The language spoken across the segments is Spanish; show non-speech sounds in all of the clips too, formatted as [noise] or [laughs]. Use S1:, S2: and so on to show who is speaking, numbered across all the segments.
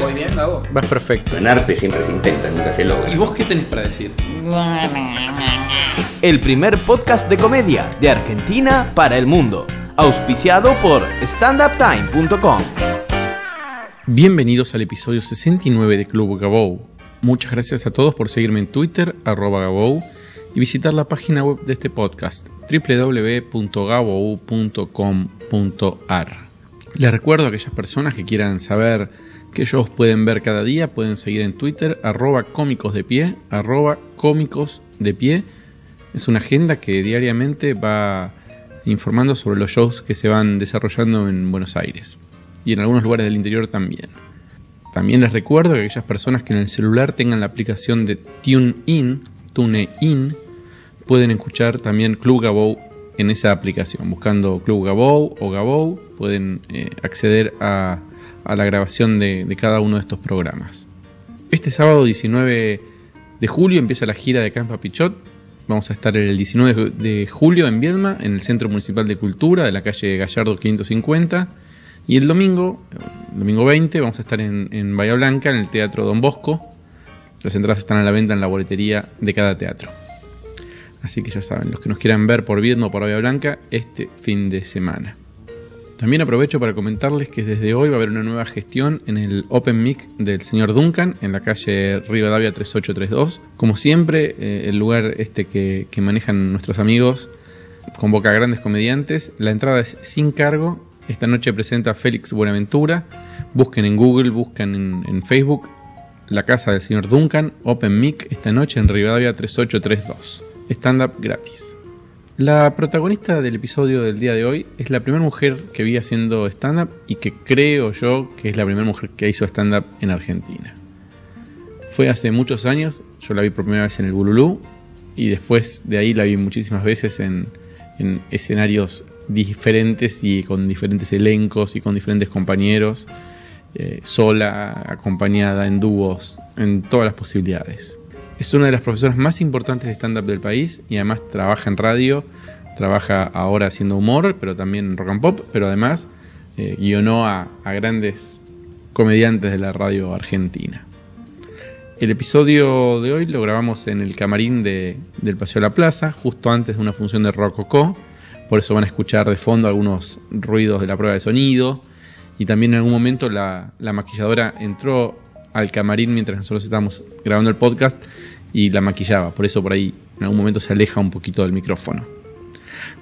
S1: ¿Voy bien, Gabo?
S2: Vas perfecto.
S3: En arte siempre se intenta, nunca se logra.
S2: ¿Y vos qué tenés para decir?
S4: El primer podcast de comedia de Argentina para el mundo. Auspiciado por standuptime.com.
S2: Bienvenidos al episodio 69 de Club Gabou. Muchas gracias a todos por seguirme en Twitter, arroba Gabou, y visitar la página web de este podcast, www.gabou.com.ar. Les recuerdo a aquellas personas que quieran saber qué shows pueden ver cada día, pueden seguir en Twitter, arroba cómicos de pie, arroba cómicos de pie. Es una agenda que diariamente va informando sobre los shows que se van desarrollando en Buenos Aires y en algunos lugares del interior también. También les recuerdo que aquellas personas que en el celular tengan la aplicación de TuneIn, TuneIn, pueden escuchar también Club Gabou en esa aplicación. Buscando Club Gabou o Gabou pueden eh, acceder a, a la grabación de, cada uno de estos programas. Este sábado 19 de julio empieza la gira de Campa Pichot. Vamos a estar el 19 de julio en Viedma, en el Centro Municipal de Cultura de la calle Gallardo 550. Y el domingo, el domingo 20, vamos a estar en, en Bahía Blanca, en el Teatro Don Bosco. Las entradas están a la venta en la boletería de cada teatro. Así que ya saben, los que nos quieran ver por Viedma o por Bahía Blanca, este fin de semana. También aprovecho para comentarles que desde hoy va a haber una nueva gestión en el Open Mic del señor Duncan en la calle Rivadavia 3832. Como siempre, eh, el lugar este que, manejan nuestros amigos convoca a grandes comediantes. La entrada es sin cargo. Esta noche presenta Félix Buenaventura. Busquen en Google, busquen en, en Facebook la casa del señor Duncan, Open Mic, esta noche en Rivadavia 3832. Stand-up gratis. La protagonista del episodio del día de hoy es la primera mujer que vi haciendo stand-up y que creo yo que es la primera mujer que hizo stand-up en Argentina. Fue hace muchos años, yo la vi por primera vez en el Bululú y después de ahí la vi muchísimas veces en, en escenarios diferentes y con diferentes elencos y con diferentes compañeros, eh, sola, acompañada, en dúos, en todas las posibilidades. Es una de las profesoras más importantes de stand-up del país y además trabaja en radio, trabaja ahora haciendo humor, pero también rock and pop, pero además eh, guionó a, grandes comediantes de la radio argentina. El episodio de hoy lo grabamos en el camarín de- del Paseo de la Plaza, justo antes de una función de Rococó. Por eso van a escuchar de fondo algunos ruidos de la prueba de sonido. Y también en algún momento la maquilladora entró al camarín mientras nosotros estábamos grabando el podcast y la maquillaba. Por eso por ahí en algún momento se aleja un poquito del micrófono.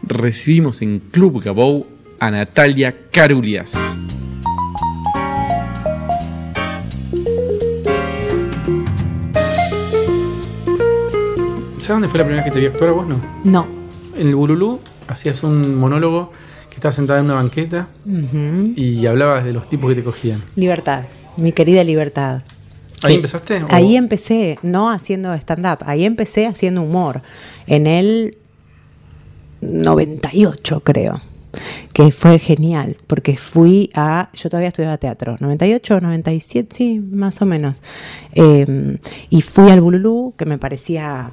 S2: Recibimos en Club Gabou a Natalia Carulias. ¿Sabes dónde fue la primera vez que te vi actuar a vos? No.
S5: No.
S2: En el Bululú hacías un monólogo que estabas sentada en una banqueta y hablabas de los tipos que te cogían.
S5: Libertad, mi querida libertad.
S2: ¿Ahí empezaste? o-
S5: Ahí empecé, no haciendo stand-up, ahí empecé haciendo humor. En el 98, creo. Que fue genial, porque fui a. Yo todavía estudiaba teatro, 98, 97, sí, más o menos. Eh, y fui al Bululú, que me parecía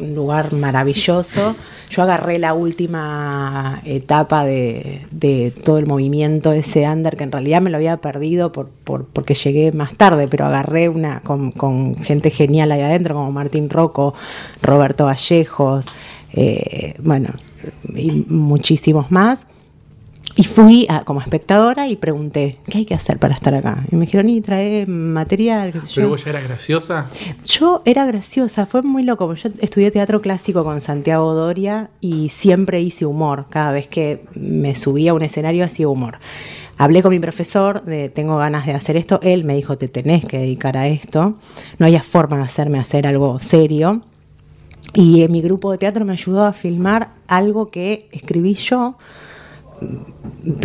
S5: un lugar maravilloso. Yo agarré la última etapa de, de todo el movimiento ese under, que en realidad me lo había perdido por, por- porque llegué más tarde, pero agarré una con, con gente genial ahí adentro, como Martín Rocco, Roberto Vallejos, eh, bueno, y muchísimos más. Y fui a- como espectadora y pregunté, ¿qué hay que hacer para estar acá? Y me dijeron, y trae material, qué sé
S2: Pero
S5: yo.
S2: vos ya eras graciosa.
S5: Yo era graciosa, fue muy loco. Yo estudié teatro clásico con Santiago Doria y siempre hice humor. Cada vez que me subía a un escenario hacía humor. Hablé con mi profesor de tengo ganas de hacer esto. Él me dijo, te tenés que dedicar a esto. No había forma de hacerme hacer algo serio. Y mi grupo de teatro me ayudó a filmar algo que escribí yo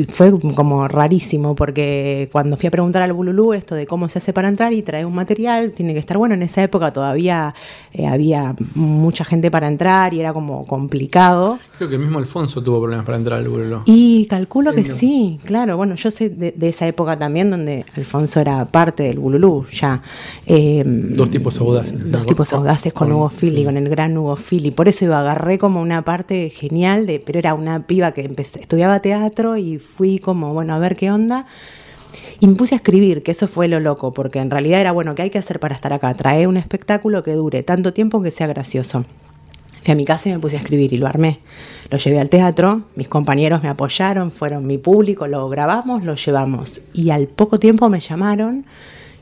S5: fue como rarísimo porque cuando fui a preguntar al Bululú esto de cómo se hace para entrar y trae un material, tiene que estar bueno. En esa época todavía eh, había mucha gente para entrar y era como complicado.
S2: Creo que mismo Alfonso tuvo problemas para entrar al Bululú.
S5: Y calculo que
S2: Sí, no.
S5: sí, claro. Bueno, yo sé de, de esa época también donde Alfonso era parte del Bululú ya. Eh,
S2: Dos tipos audaces.
S5: Dos tipos audaces con, Hugo Fili, con el gran Hugo Fili. Por eso iba, agarré como una parte genial, de, pero era una piba que empecé, estudiaba teatro y fui como, bueno, a ver qué onda. Y me puse a escribir, que eso fue lo loco, porque en realidad era, bueno, ¿qué hay que hacer para estar acá? Trae un espectáculo que dure tanto tiempo que sea gracioso. Fui a mi casa y me puse a escribir y lo armé. Lo llevé al teatro, mis compañeros me apoyaron, fueron mi público, lo grabamos, lo llevamos. Y al poco tiempo me llamaron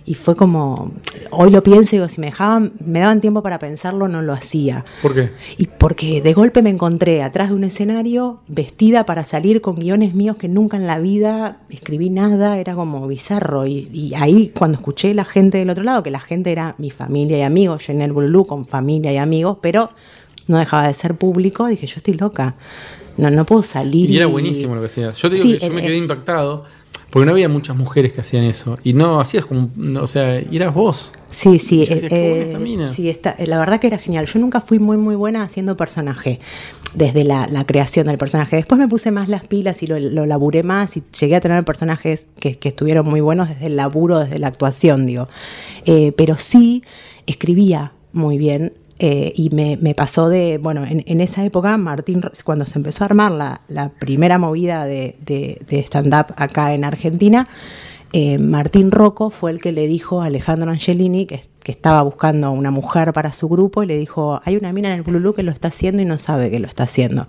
S5: y fue como, hoy lo pienso y digo, si me dejaban, me daban tiempo para pensarlo, no lo hacía.
S2: ¿Por qué?
S5: Y porque de golpe me encontré atrás de un escenario vestida para salir con guiones míos que nunca en la vida escribí nada, era como bizarro. Y, y ahí cuando escuché la gente del otro lado, que la gente era mi familia y amigos, llené el Bululú con familia y amigos, pero no dejaba de ser público, dije, yo estoy loca. No, no puedo salir.
S2: Y era buenísimo lo que hacías. Yo te digo
S5: Sí,
S2: que yo me quedé impactado porque no había muchas mujeres que hacían eso. Y no hacías como. O sea, y eras vos.
S5: Sí, sí, eh,
S2: "Qué buena
S5: eh,
S2: esta mina".
S5: sí, está, eh, la verdad que era genial. Yo nunca fui muy, muy buena haciendo personaje, desde la, la creación del personaje. Después me puse más las pilas y lo, lo laburé más y llegué a tener personajes que, que estuvieron muy buenos desde el laburo, desde la actuación, digo. Eh, pero sí escribía muy bien. Eh, y me, pasó de, bueno, en, esa época, Martín, cuando se empezó a armar la, primera movida de, stand-up acá en Argentina, eh, Martín Rocco fue el que le dijo a Alejandro Angelini que, estaba buscando una mujer para su grupo y le dijo, hay una mina en el Bululú que lo está haciendo y no sabe que lo está haciendo.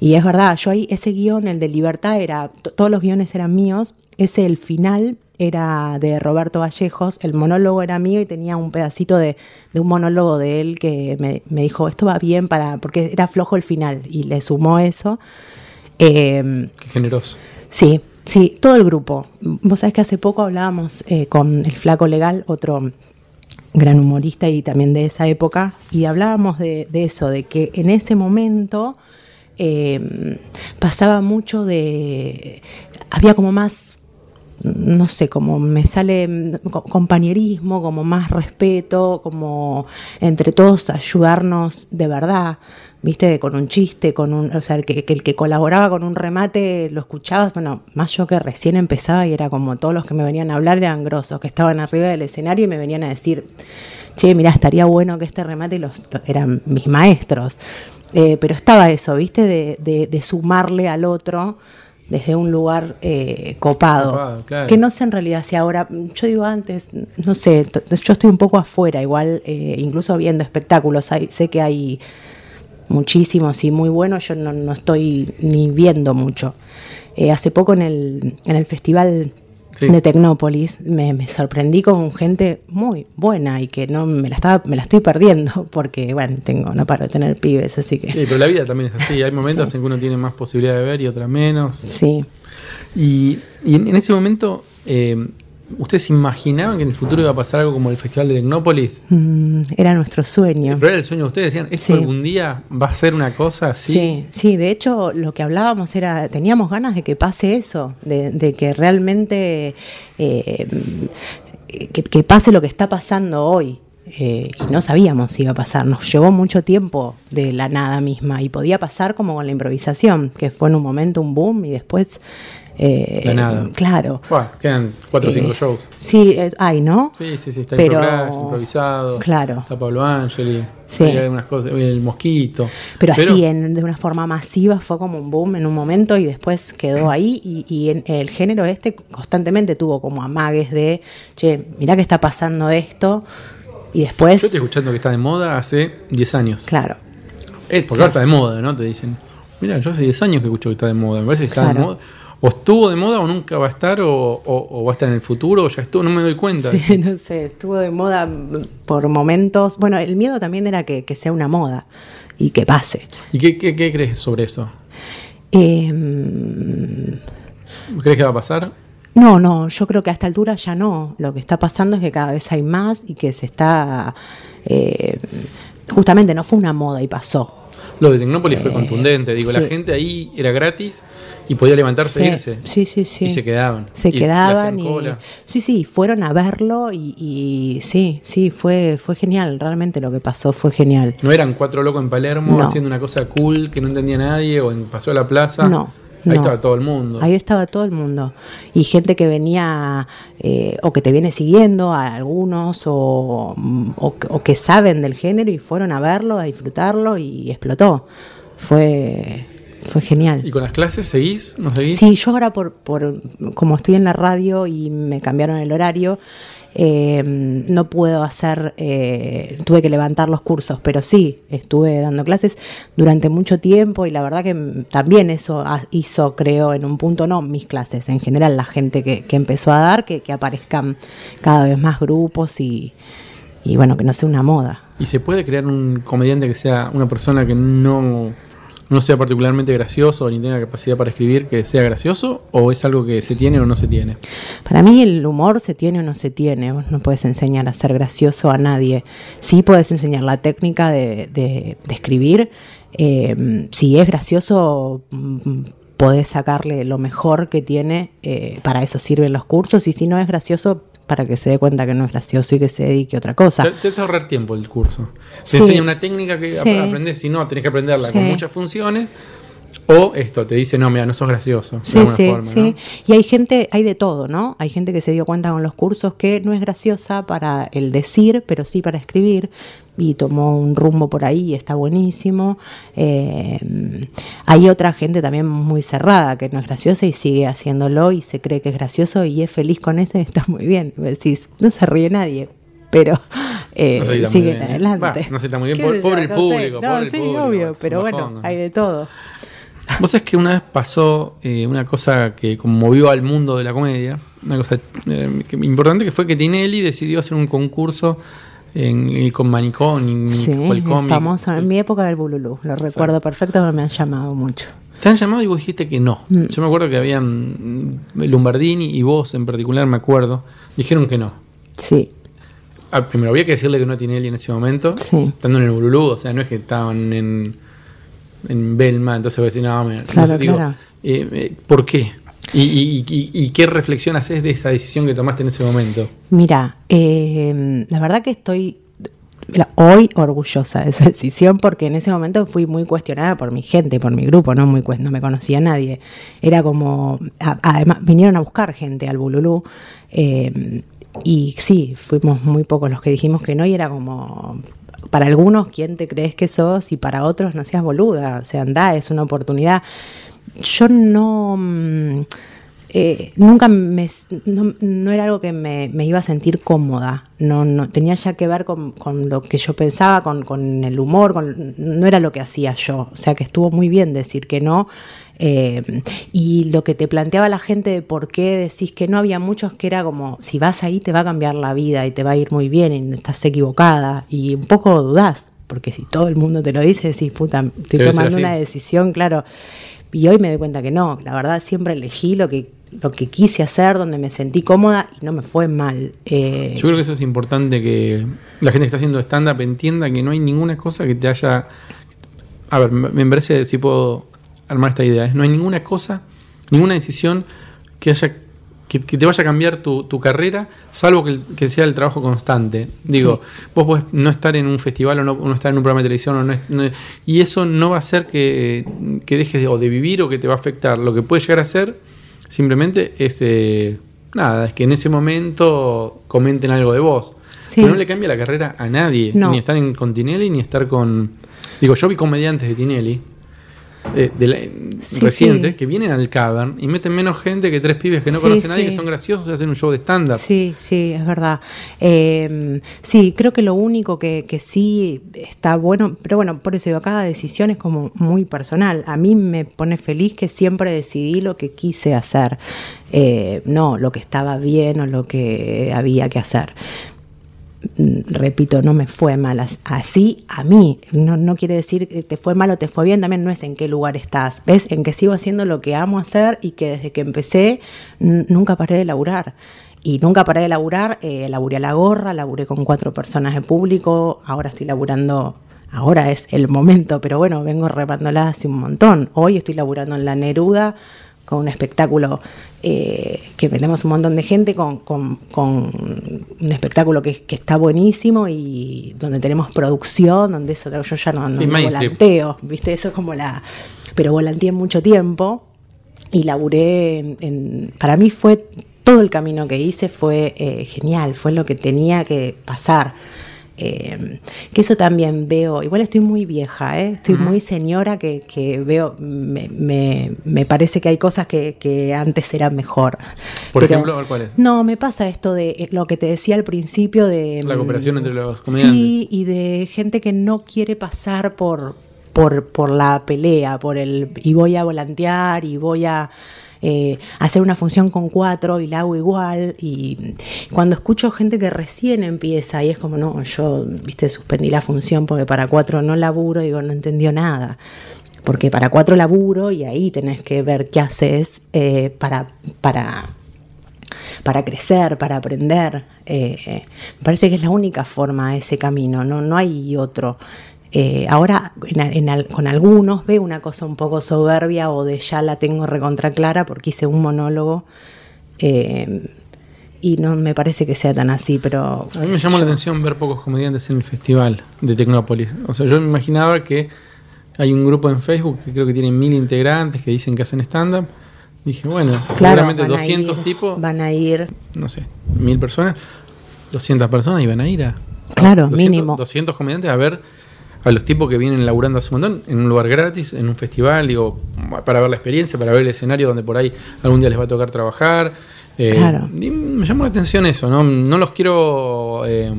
S5: Y es verdad, yo ahí, ese guion, el de Libertad, era, todos los guiones eran míos, ese el final era de Roberto Vallejos, el monólogo era mío y tenía un pedacito de, de un monólogo de él que me, me dijo, esto va bien para, porque era flojo el final y le sumó eso. Eh,
S2: Qué generoso.
S5: Sí, sí, todo el grupo. Vos sabés que hace poco hablábamos eh, con el Flaco Legal, otro gran humorista y también de esa época, y hablábamos de, de eso, de que en ese momento eh, pasaba mucho de... había como más no sé, como me sale mm, co- compañerismo, como más respeto, como entre todos ayudarnos de verdad, viste, con un chiste, con un, o sea, el que, el que colaboraba con un remate lo escuchabas, bueno, más yo que recién empezaba y era como todos los que me venían a hablar eran grosos, que estaban arriba del escenario y me venían a decir, che, mira, estaría bueno que este remate los, los- eran mis maestros. Eh, pero estaba eso, viste, de, de- de sumarle al otro desde un lugar eh, copado.
S2: Copado, claro.
S5: Que no sé en realidad si ahora, yo digo antes, no sé, yo estoy un poco afuera, igual, eh, incluso viendo espectáculos, hay, sé que hay muchísimos y muy buenos, yo no, no estoy ni viendo mucho. Eh, hace poco en el, en el festival
S2: Sí.
S5: de Tecnópolis me, me sorprendí con gente muy buena y que no me la estaba, me la estoy perdiendo [laughs] porque bueno, tengo, no paro de tener pibes, así que
S2: Sí, pero la vida también es así. Hay momentos en que uno tiene más posibilidad de ver y otras menos.
S5: sí.
S2: Y, y en, en ese momento, eh, ¿ustedes imaginaban que en el futuro iba a pasar algo como el Festival de Tecnópolis?
S5: Mm, era nuestro sueño.
S2: Pero era el sueño de ustedes. Decían, ¿esto
S5: Sí.
S2: algún día va a ser una cosa así?
S5: Sí, sí, de hecho lo que hablábamos era, teníamos ganas de que pase eso, de, de que realmente eh, que, que pase lo que está pasando hoy. eh, y no sabíamos si iba a pasar, nos llevó mucho tiempo de la nada misma y podía pasar como con la improvisación, que fue en un momento un boom y después... eh,
S2: La nada.
S5: Claro.
S2: Bueno, quedan cuatro o cinco
S5: Eh,
S2: shows.
S5: Sí, eh, hay, ¿no?
S2: Sí, sí, sí. Está
S5: pero-
S2: improvisado.
S5: Claro.
S2: Está Pablo Angeli.
S5: Sí.
S2: Hay algunas cosas. El mosquito.
S5: Pero, así, en- de una forma masiva, fue como un boom en un momento y después quedó ahí. Y, y en, el género este constantemente tuvo como amagues de, che, mirá que está pasando esto. Y después,
S2: Yo estoy escuchando que está de moda hace 10 años.
S5: claro,
S2: Es porque ahora está de moda, ¿no? Te dicen. Mira, yo hace 10 años que escucho que está de moda. Me parece que está de
S5: Claro.
S2: moda. O estuvo de moda o nunca va a estar, o, o- o va a estar en el futuro, o ya estuvo, no me doy cuenta.
S5: sí, [laughs] no sé, estuvo de moda por momentos. Bueno, el miedo también era que, que sea una moda y que pase.
S2: ¿Y qué, qué- qué crees sobre eso?
S5: Eh,
S2: ¿Crees que va a pasar?
S5: No, no, yo creo que a esta altura ya no. Lo que está pasando es que cada vez hay más y que se está... eh, justamente no fue una moda y pasó.
S2: Lo de Tecnópolis fue
S5: Eh,
S2: contundente. Digo, la gente ahí era gratis y podía levantarse
S5: Sí,
S2: e irse.
S5: sí, sí, sí.
S2: Y se quedaban.
S5: Se quedaban y,
S2: cola.
S5: sí, sí, fueron a verlo y, y sí, sí, fue, fue genial. Realmente lo que pasó fue genial.
S2: No eran cuatro locos en Palermo
S5: No.
S2: haciendo una cosa cool que no entendía nadie o en Pasó a la Plaza.
S5: No.
S2: Ahí
S5: no.
S2: estaba todo el mundo.
S5: Ahí estaba todo el mundo. Y gente que venía eh, o que te viene siguiendo, a algunos, o, o, o que saben del género y fueron a verlo, a disfrutarlo y explotó. Fue, fue genial.
S2: ¿Y con las clases seguís? ¿No seguís?
S5: Sí, yo ahora por, por como estoy en la radio y me cambiaron el horario, eh, no puedo hacer, eh, tuve que levantar los cursos, pero sí, estuve dando clases durante mucho tiempo y la verdad que también eso hizo, creo, en un punto, no mis clases, en general la gente que, que empezó a dar, que, que aparezcan cada vez más grupos y, y bueno, que no sea una moda.
S2: ¿Y se puede crear un comediante que sea una persona que no, no sea particularmente gracioso ni tenga capacidad para escribir que sea gracioso? ¿O es algo que se tiene o no se tiene?
S5: Para mí el humor se tiene o no se tiene. Vos no puedes enseñar a ser gracioso a nadie. Sí puedes enseñar la técnica de, de- escribir. Eh, si es gracioso, mm, podés sacarle lo mejor que tiene. eh, para eso sirven los cursos. Y si no es gracioso, para que se dé cuenta que no es gracioso y que se dedique a otra cosa.
S2: Te, te hace ahorrar tiempo el curso. Te
S5: Sí.
S2: enseña una técnica que
S5: Sí.
S2: ap- aprendes, si no, tenés que aprenderla con muchas funciones. O esto, te dice, no, mira, no sos gracioso.
S5: Sí, sí,
S2: forma,
S5: sí.
S2: ¿no?
S5: Y hay gente, hay de todo, ¿no? Hay gente que se dio cuenta con los cursos que no es graciosa para el decir, pero sí para escribir. Y tomó un rumbo por ahí y está buenísimo. Eh, hay otra gente también muy cerrada que no es graciosa y sigue haciéndolo y se cree que es gracioso y es feliz con eso y [laughs] está muy bien. Decís, no se ríe nadie, pero eh,
S2: No
S5: siguen
S2: ¿eh?
S5: adelante.
S2: No se edita muy bien.
S5: ¿Qué
S2: Pobre-
S5: yo?
S2: pobre el
S5: No
S2: público,
S5: No,
S2: pobre el
S5: sí, obvio, pero bueno, hay de todo.
S2: Vos sabés que una vez pasó eh, una cosa que conmovió al mundo de la comedia, una cosa eh, que- importante que fue que Tinelli decidió hacer un concurso en, con Manicón y
S5: Sí,
S2: el cómic.
S5: famoso en mi época del Bululú. Lo recuerdo perfecto, me han llamado mucho.
S2: Te han llamado y vos dijiste que no.
S5: Mm.
S2: Yo me acuerdo que habían Lombardini y vos en particular, me acuerdo, dijeron que no.
S5: Sí,
S2: Ah, primero había que decirle que no a Tinelli en ese momento,
S5: Sí.
S2: estando en el Bululú, o sea, no es que estaban en, en Belma, entonces voy a decir, no, me- no
S5: Claro,
S2: sé, digo,
S5: claro.
S2: eh, eh, ¿por qué? ¿Y, y- y- y qué reflexión haces de esa decisión que tomaste en ese momento?
S5: mira, eh, la verdad que estoy hoy orgullosa de esa [laughs] decisión porque en ese momento fui muy cuestionada por mi gente, por mi grupo, no muy no me conocía nadie. Era como, a- además vinieron a buscar gente al Bululú eh, y sí, fuimos muy pocos los que dijimos que no y era como para algunos quién te crees que sos y para otros no seas boluda, o sea, anda, es una oportunidad. Yo no mm, eh, nunca me, no, no era algo que me, me iba a sentir cómoda. No, no tenía ya que ver con, con lo que yo pensaba, con, con el humor, con, no era lo que hacía yo. O sea que estuvo muy bien decir que no. Eh, y lo que te planteaba la gente de por qué decís que no, había muchos que era como, si vas ahí te va a cambiar la vida y te va a ir muy bien y estás equivocada. Y un poco dudás, porque si todo el mundo te lo dice, decís, puta, estoy tomando una decisión, claro. Y hoy me doy cuenta que no, la verdad siempre elegí lo que, lo que quise hacer, donde me sentí cómoda y no me fue mal. Eh,
S2: Yo creo que eso es importante que la gente que está haciendo stand-up entienda que no hay ninguna cosa que te haya... A ver, me parece si puedo armar esta idea. ¿eh? No hay ninguna cosa, ninguna decisión que haya que, que te vaya a cambiar tu, tu carrera, salvo que, sea el trabajo constante. Digo, vos podés no estar en un festival o no, estar en un programa de televisión o no y eso no va a hacer que, que dejes de, o de vivir o que te va a afectar. Lo que puede llegar a ser simplemente es eh, nada, es que en ese momento comenten algo de vos.
S5: Sí.
S2: Pero no le cambia la carrera a nadie,
S5: No.
S2: ni estar en, con Tinelli ni estar con. Digo, yo vi comediantes de Tinelli. Eh, de la-
S5: Sí,
S2: recientes
S5: sí.
S2: que vienen al cavern y meten menos gente que tres pibes que no
S5: Sí,
S2: conocen a nadie que son graciosos y hacen un show de stand-up.
S5: Sí, sí, es verdad. Eh, sí, creo que lo único que, que sí está bueno, pero bueno, por eso digo, cada decisión es como muy personal. A mí me pone feliz que siempre decidí lo que quise hacer, eh, no lo que estaba bien o lo que había que hacer. Repito, no me fue mal as- así a mí. No, no quiere decir que te fue mal o te fue bien, también no es en qué lugar estás. ¿Ves? En que sigo haciendo lo que amo hacer y que desde que empecé nunca paré de laburar. Y nunca paré de laburar, eh, laburé a la gorra, laburé con cuatro personas de público, ahora estoy laburando ahora es el momento, pero bueno, vengo remándola hace un montón. Hoy estoy laburando en la Neruda con un espectáculo eh, que metemos un montón de gente, con, con- con un espectáculo que, que está buenísimo y donde tenemos producción, donde eso yo ya no,
S2: Sí,
S5: volanteo, ¿viste? Eso es como la... Pero volanteé mucho tiempo y laburé en, en- para mí fue todo el camino que hice fue eh, genial fue lo que tenía que pasar Eh, que eso también veo igual estoy muy vieja ¿eh? estoy muy señora que, que veo me, me- me parece que hay cosas que, que antes eran mejor
S2: Por
S5: Pero-
S2: ejemplo, a ver cuál es.
S5: no me pasa esto de eh, lo que te decía al principio de
S2: La
S5: mm,
S2: cooperación entre los comediantes.
S5: Sí, y de gente que no quiere pasar por, por, por la pelea, por el y voy a volantear y voy a eh, hacer una función con cuatro y la hago igual. Y cuando escucho gente que recién empieza y es como, no, yo, viste, suspendí la función porque para cuatro no laburo, digo, no entendió nada. Porque para cuatro laburo y ahí tenés que ver qué haces eh, para, para, para crecer, para aprender. Eh, me parece que es la única forma ese camino, no, no hay otro. Eh, ahora en en al- con algunos veo una cosa un poco soberbia o de ya la tengo recontra clara porque hice un monólogo eh, y no me parece que sea tan así, pero...
S2: A mí me llamó la atención ver pocos comediantes en el festival de Tecnópolis. O sea, yo me imaginaba que hay un grupo en Facebook que creo que tiene mil integrantes que dicen que hacen stand-up. Dije, bueno,
S5: Claro,
S2: seguramente
S5: van a
S2: 200
S5: ir-
S2: tipos,
S5: Van a ir,
S2: no sé, mil personas, 200 personas iban a ir a.
S5: Claro,
S2: 200,
S5: mínimo.
S2: 200 comediantes a ver a los tipos que vienen laburando hace un montón en un lugar gratis, en un festival, digo, para ver la experiencia, para ver el escenario donde por ahí algún día les va a tocar trabajar. Eh,
S5: Claro.
S2: y me llamó la atención eso, ¿no? No los quiero eh,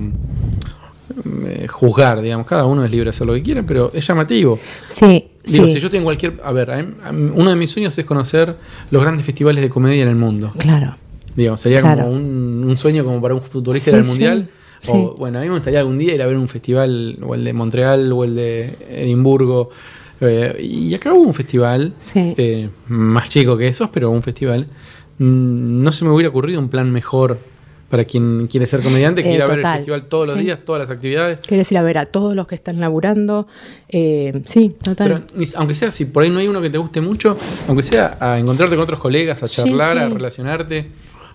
S2: eh, juzgar, digamos, cada uno es libre de hacer lo que quiera, pero es llamativo.
S5: sí,
S2: Digo,
S5: sí,
S2: si yo en cualquier. A ver, uno de mis sueños es conocer los grandes festivales de comedia en el mundo.
S5: claro.
S2: Digamos, sería
S5: Claro.
S2: como un, un sueño como para un futurista
S5: Sí, sí,
S2: mundial.
S5: Sí.
S2: O, bueno, a mí me gustaría algún día ir a ver un festival, o el de Montreal, o el de Edimburgo. Eh, y acá hubo un festival,
S5: Sí.
S2: eh, más chico que esos, pero un festival. Mm, No se me hubiera ocurrido un plan mejor para quien quiere ser comediante, que
S5: Eh,
S2: ir a ver el festival todos los
S5: Sí.
S2: días, todas las actividades.
S5: Quieres ir a ver a todos los que están laburando. eh, sí, total.
S2: Pero aunque sea, si por ahí no hay uno que te guste mucho, aunque sea a encontrarte con otros colegas, a
S5: Sí,
S2: charlar, a relacionarte,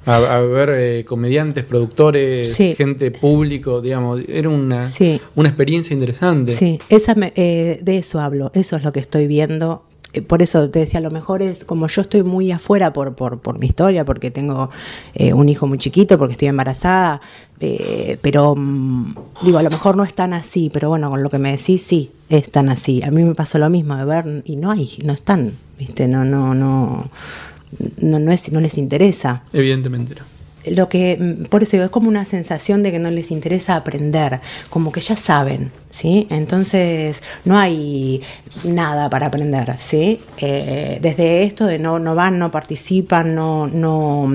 S2: a, a ver eh, comediantes, productores,
S5: Sí.
S2: gente público, digamos, era una,
S5: Sí.
S2: una experiencia interesante.
S5: Sí, esa me- eh, de eso hablo, eso es lo que estoy viendo. Eh, Por eso te decía, a lo mejor es como yo estoy muy afuera por, por, por mi historia, porque tengo eh, un hijo muy chiquito, porque estoy embarazada, eh, pero mm, digo, a lo mejor no es tan así, pero bueno, con lo que me decís, sí, es tan así. A mí me pasó lo mismo de ver, y no hay, no están, ¿viste? No, no, no, no, no, es, no les interesa
S2: Evidentemente no.
S5: lo que mm, por eso digo, es como una sensación de que no les interesa aprender, como que ya saben, ¿sí? Entonces no hay nada para aprender, ¿sí? Eh, desde esto de no, no van, no participan, no, no.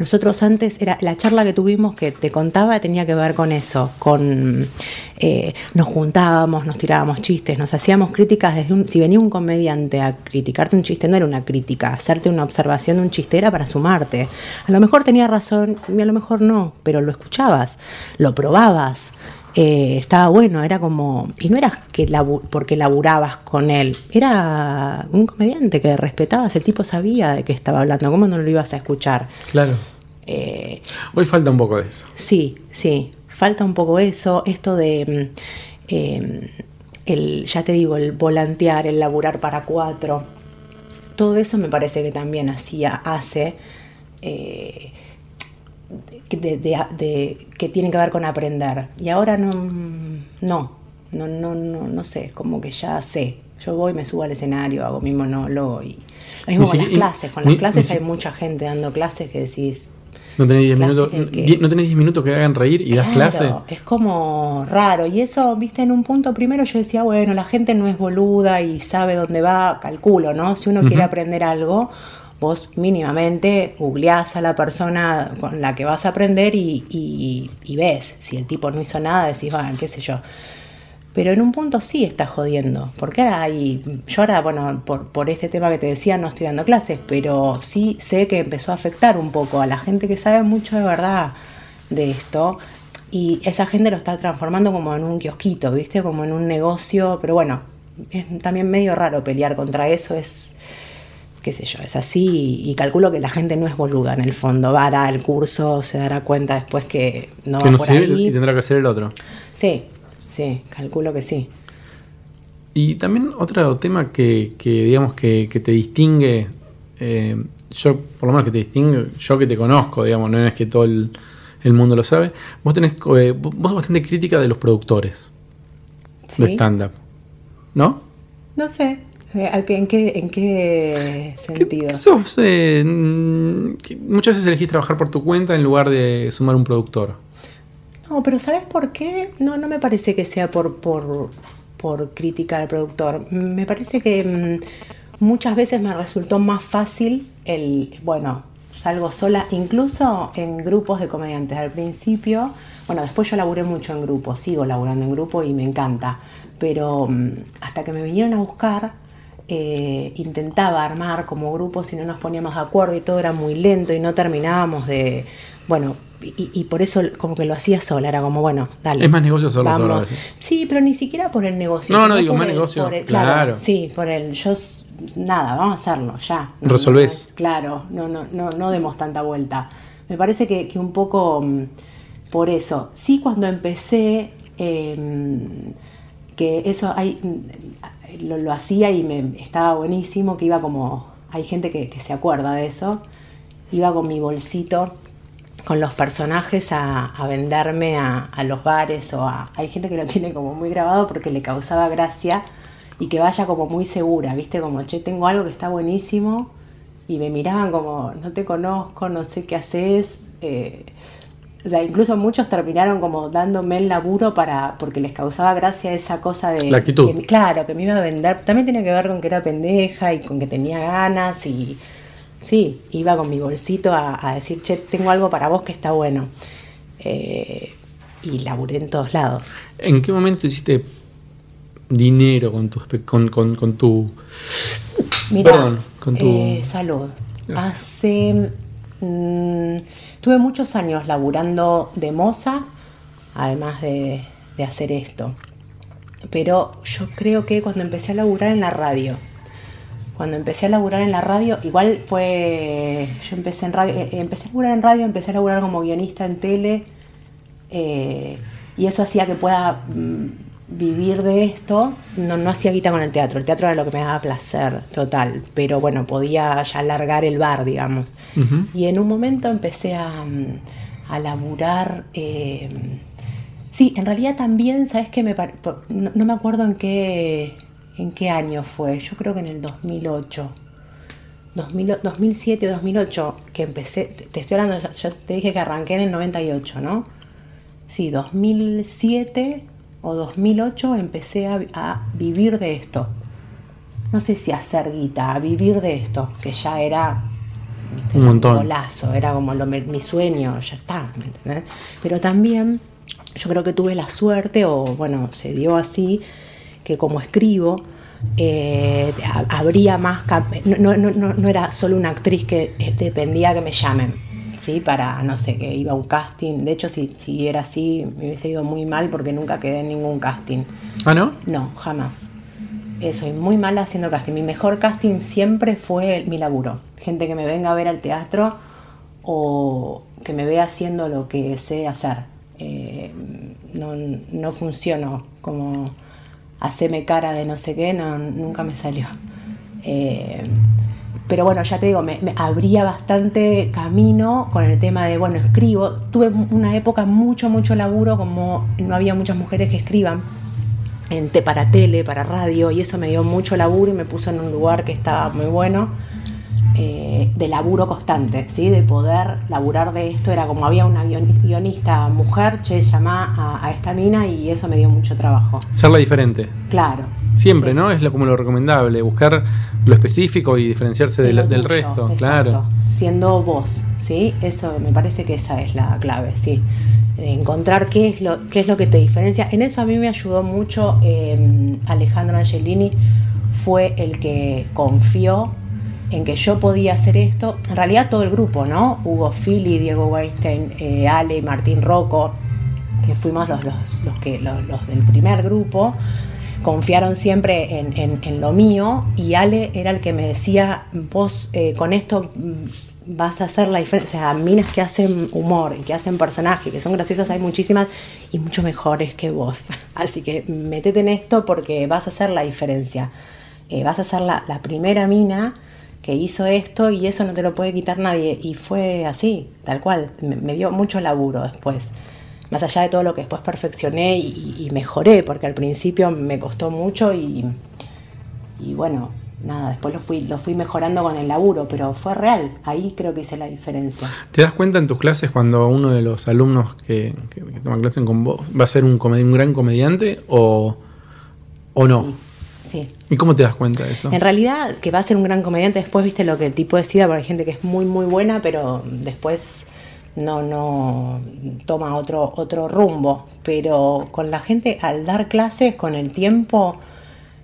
S5: Nosotros antes era la charla que tuvimos que te contaba tenía que ver con eso, con eh, nos juntábamos, nos tirábamos chistes, nos hacíamos críticas desde un, si venía un comediante a criticarte un chiste no era una crítica, hacerte una observación de un chiste era para sumarte. A lo mejor tenía razón y a lo mejor no, pero lo escuchabas, lo probabas. Eh, estaba bueno, era como. Y no era que labu- porque laburabas con él, era un comediante que respetabas, el tipo sabía de qué estaba hablando, ¿cómo no lo ibas a escuchar?
S2: Claro.
S5: Eh,
S2: Hoy falta un poco de eso.
S5: Sí, sí, falta un poco eso, esto de, mm, eh, el, ya te digo, el volantear, el laburar para cuatro, todo eso me parece que también hacía, hace, eh, de, de- de- que tiene que ver con aprender. Y ahora no, no, no, no, no, no sé, como que ya sé. Yo voy, me subo al escenario, hago mi monólogo y lo mismo con las clases. Con las clases hay mucha gente dando clases que decís,
S2: No tenés 10
S5: Clases
S2: minutos, die- no tenés 10 minutos que hagan reír y das clase.
S5: Es como raro. Y eso, viste, en un punto primero yo decía, bueno, la gente no es boluda y sabe dónde va, calculo, ¿no? Si uno quiere aprender algo, vos mínimamente googleás a la persona con la que vas a aprender y, y- y ves. Si el tipo no hizo nada, decís, va, qué sé yo. Pero en un punto sí está jodiendo, porque ahora hay, yo ahora, bueno, por, por este tema que te decía, no estoy dando clases, pero sí sé que empezó a afectar un poco a la gente que sabe mucho de verdad de esto. y esa gente lo está transformando como en un kiosquito, ¿viste? Como en un negocio, pero bueno, es también medio raro pelear contra eso, es, qué sé yo, es así y, y calculo que la gente no es boluda en el fondo, va a dar el curso, se dará cuenta después que no va
S2: no
S5: por ahí.
S2: y tendrá que hacer el otro.
S5: Sí, sí, calculo que sí.
S2: Y también otro tema que, que digamos que, que te distingue, eh, yo por lo menos que te distingue, yo que te conozco, digamos, no es que todo el, el mundo lo sabe, vos tenés, eh, vos sos bastante crítica de los productores de stand-up, ¿no?
S5: No sé, eh, ¿a qué- ¿en qué, en qué
S2: ¿Qué-
S5: sentido?
S2: sos, eh, muchas veces elegís trabajar por tu cuenta en lugar de sumar un productor.
S5: No, pero ¿sabes por qué? No, no me parece que sea por, por, por crítica al productor. Me parece que mm, muchas veces me resultó más fácil el, bueno, salgo sola, incluso en grupos de comediantes. Al principio, bueno, después yo laburé mucho en grupo, sigo laburando en grupo y me encanta. Pero mm, hasta que me vinieron a buscar, eh, intentaba armar como grupos y no nos poníamos de acuerdo y todo era muy lento y no terminábamos de, bueno, y, y por eso como que lo hacía sola, era como, bueno, dale.
S2: Es más negocio
S5: vamos.
S2: solo a veces.
S5: Sí, pero ni siquiera por el negocio.
S2: No, no, digo, más
S5: el-
S2: negocio,
S5: el-
S2: claro.
S5: Sí, por el, yo, nada, vamos a hacerlo, ya.
S2: Resolvés.
S5: no claro, no, no, no, no demos tanta vuelta. Me parece que, que un poco mm, por eso. Sí, cuando empecé, eh, que eso hay, lo, hacía y me estaba buenísimo, que iba como, hay gente que, que se acuerda de eso, iba con mi bolsito con los personajes a, a venderme a, a los bares o a... Hay gente que lo tiene como muy grabado porque le causaba gracia y que vaya como muy segura, ¿viste? Como, che, tengo algo que está buenísimo y me miraban como, no te conozco, no sé qué haces. eh, o sea, incluso muchos terminaron como dándome el laburo para porque les causaba gracia esa cosa de...
S2: La actitud.
S5: que- claro, que me iba a vender. También tenía que ver con que era pendeja y con que tenía ganas y... Sí, iba con mi bolsito a, a decir, che, tengo algo para vos que está bueno. Eh, y laburé en todos lados.
S2: ¿En qué momento hiciste dinero con tu, con, con, con tu Perdón, con tu-
S5: eh, salud. Hace. mm, tuve muchos años laburando de moza, además de, hacer esto. Pero yo creo que cuando empecé a laburar en la radio, cuando empecé a laburar en la radio, igual fue. Yo empecé en radio, eh, empecé a laburar en radio, empecé a laburar como guionista en tele, eh, y eso hacía que pueda mm, vivir de esto. No, no hacía guita con el teatro, el teatro era lo que me daba placer total, pero bueno, podía ya largar el bar, digamos. Y en un momento empecé a, mm, a laburar. eh, sí, en realidad también, ¿sabes qué? Me no, no me acuerdo en qué, en qué año fue, yo creo que en el 2008. 2000 2007 o 2008 que empecé, te te estoy hablando, yo te dije que arranqué en el 98, ¿no? Sí, 2007 o 2008 empecé a, a vivir de esto. No sé si hacer guita, a vivir de esto, que ya era ¿viste?
S2: Un montón.
S5: golazo, era como lo- mi sueño, ya está, ¿me entendés? Pero también yo creo que tuve la suerte, o bueno, se dio así, que como escribo, eh, ha- habría más... cam- No, no, no, no era solo una actriz que eh, dependía que me llamen, ¿sí? Para, no sé, que iba a un casting. De hecho, si, si era así, me hubiese ido muy mal porque nunca quedé en ningún casting.
S2: Ah, ¿no?
S5: No, jamás. Eh, soy muy mala haciendo casting. Mi mejor casting siempre fue el- mi laburo. Gente que me venga a ver al teatro o que me vea haciendo lo que sé hacer. Eh, no, no funciono como haceme cara de no sé qué, no, nunca me salió. Eh, pero bueno, ya te digo, me, me abría bastante camino con el tema de, bueno, escribo. Tuve una época mucho, mucho laburo, como no había muchas mujeres que escriban en para tele, para radio, y eso me dio mucho laburo y me puso en un lugar que estaba muy bueno, eh, de laburo constante, ¿sí? de poder laburar de esto. Era como había una guion- guionista mujer, che, llamá a, a esta mina y eso me dio mucho trabajo.
S2: Serla diferente.
S5: Claro.
S2: Siempre,
S5: Sí.
S2: ¿no? Es lo- como lo recomendable, buscar lo específico y diferenciarse
S5: De
S2: del,
S5: lo
S2: del
S5: tuyo,
S2: resto,
S5: exacto.
S2: claro.
S5: Siendo vos, ¿sí? Eso me parece que esa es la clave, sí. Encontrar qué es lo, qué es lo que te diferencia. En eso a mí me ayudó mucho eh, Alejandro Angelini, fue el que confió en que yo podía hacer esto. En realidad todo el grupo, ¿no? Hugo Fili, Diego Weinstein, eh, Ale, Martín Rocco, que fuimos los, los, los que, los, los del primer grupo, confiaron siempre en, en- en lo mío y Ale era el que me decía, vos eh, con esto mm, vas a hacer la diferencia. O sea, minas que hacen humor que hacen personajes, que son graciosas, hay muchísimas y mucho mejores que vos. [laughs] Así que metete en esto porque vas a hacer la diferencia. Eh, vas a ser la, la primera mina que hizo esto y eso no te lo puede quitar nadie. Y fue así, tal cual. Me, me dio mucho laburo después. Más allá de todo lo que después perfeccioné y, y mejoré, porque al principio me costó mucho y, y bueno, nada, después lo fui, lo fui mejorando con el laburo, pero fue real. Ahí creo que hice la diferencia.
S2: ¿Te das cuenta en tus clases cuando uno de los alumnos que, que, que toman clases con vos va a ser un, gran comediante o, o no?
S5: Sí.
S2: ¿Y cómo te das cuenta de eso?
S5: En realidad, que va a ser un gran comediante, después viste lo que el tipo decida, porque hay gente que es muy, muy buena, pero después no, no toma otro, otro rumbo. Pero con la gente, al dar clases, con el tiempo,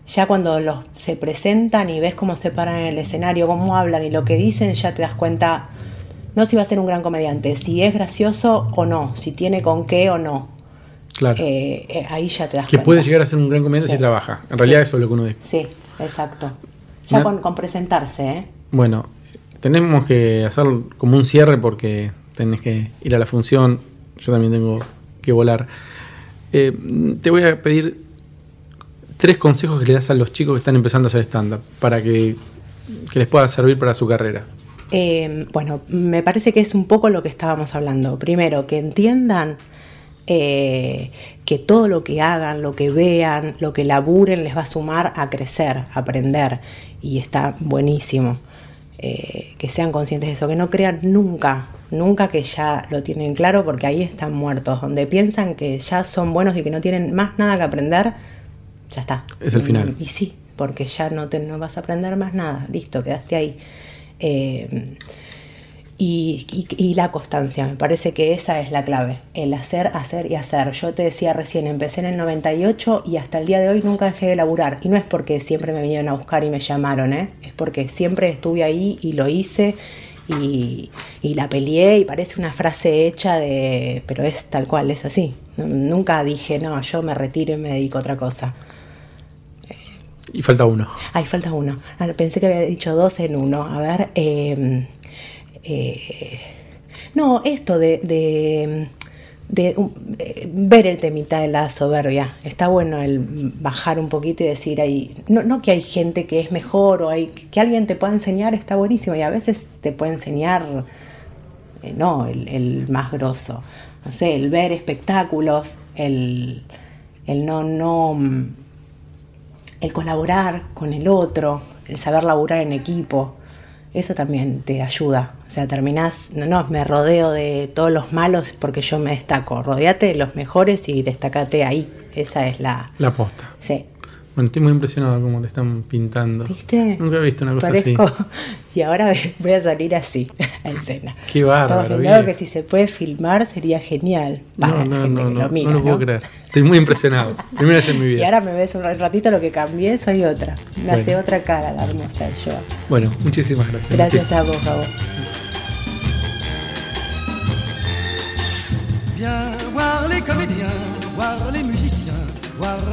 S5: ya cuando los se presentan y ves cómo se paran en el escenario, cómo hablan y lo que dicen, ya te das cuenta, no si va a ser un gran comediante, si es gracioso o no, si tiene con qué o no.
S2: Claro.
S5: Eh, eh, ahí ya te das
S2: que
S5: cuenta.
S2: puede llegar a ser un gran comediante
S5: Sí.
S2: si trabaja. En realidad
S5: Sí.
S2: eso es lo que uno dice.
S5: Sí, exacto. Ya con presentarse, ¿eh?
S2: Bueno, tenemos que hacer como un cierre porque tenés que ir a la función. Yo también tengo que volar. Eh, te voy a pedir tres consejos que le das a los chicos que están empezando a hacer stand-up para que, que les pueda servir para su carrera.
S5: Eh, bueno, me parece que es un poco lo que estábamos hablando. Primero, que entiendan eh, que todo lo que hagan, lo que vean, lo que laburen les va a sumar a crecer, a aprender. Y está buenísimo. Que sean conscientes de eso, que no crean nunca, nunca que ya lo tienen claro, porque ahí están muertos. Donde piensan que ya son buenos y que no tienen más nada que aprender, ya está.
S2: Es el final.
S5: Y sí, porque ya no, te, no vas a aprender más nada. Listo, quedaste ahí. Eh, y, y- y la constancia, me parece que esa es la clave, el hacer, hacer y hacer. Yo te decía recién, empecé en el 98 y hasta el día de hoy nunca dejé de laburar. Y no es porque siempre me vinieron a buscar y me llamaron, ¿eh? es porque siempre estuve ahí y lo hice y, y la peleé y parece una frase hecha de... pero es tal cual, es así. Nunca dije, no, yo me retiro y me dedico a otra cosa.
S2: Y falta uno.
S5: Ay, falta uno. Ah, pensé que había dicho dos en uno. A ver. eh, eh, no, esto de, de, de, um, eh, ver el temita de la soberbia. Está bueno el bajar un poquito y decir ahí. No, no que hay gente que es mejor o hay que alguien te pueda enseñar, está buenísimo. Y a veces te puede enseñar. eh, no, el, el más grosso. No sé, el ver espectáculos, el, el no, no. el colaborar con el otro, el saber laburar en equipo, eso también te ayuda. O sea, terminás, no, no, me rodeo de todos los malos porque yo me destaco. Rodeate de los mejores y destacate ahí. Esa es la...
S2: La posta.
S5: Sí.
S2: Bueno, estoy muy impresionado cómo te están pintando.
S5: ¿Viste?
S2: Nunca he visto una cosa
S5: Parezco-
S2: así. [laughs]
S5: Y ahora voy a salir así [laughs] a escena.
S2: Qué bárbaro,
S5: claro que si se puede filmar sería genial.
S2: No,
S5: Para la
S2: no,
S5: gente
S2: no,
S5: que
S2: no,
S5: lo mira,
S2: no lo puedo
S5: ¿no?
S2: creer. Estoy muy impresionado. Primera vez en mi [laughs]
S5: Y
S2: vida.
S5: ahora me ves un ratito lo que cambié, soy otra. Me
S2: Bueno.
S5: hace otra cara la hermosa yo.
S2: Bueno, muchísimas gracias.
S5: Gracias a vos, Gabo.
S6: Viens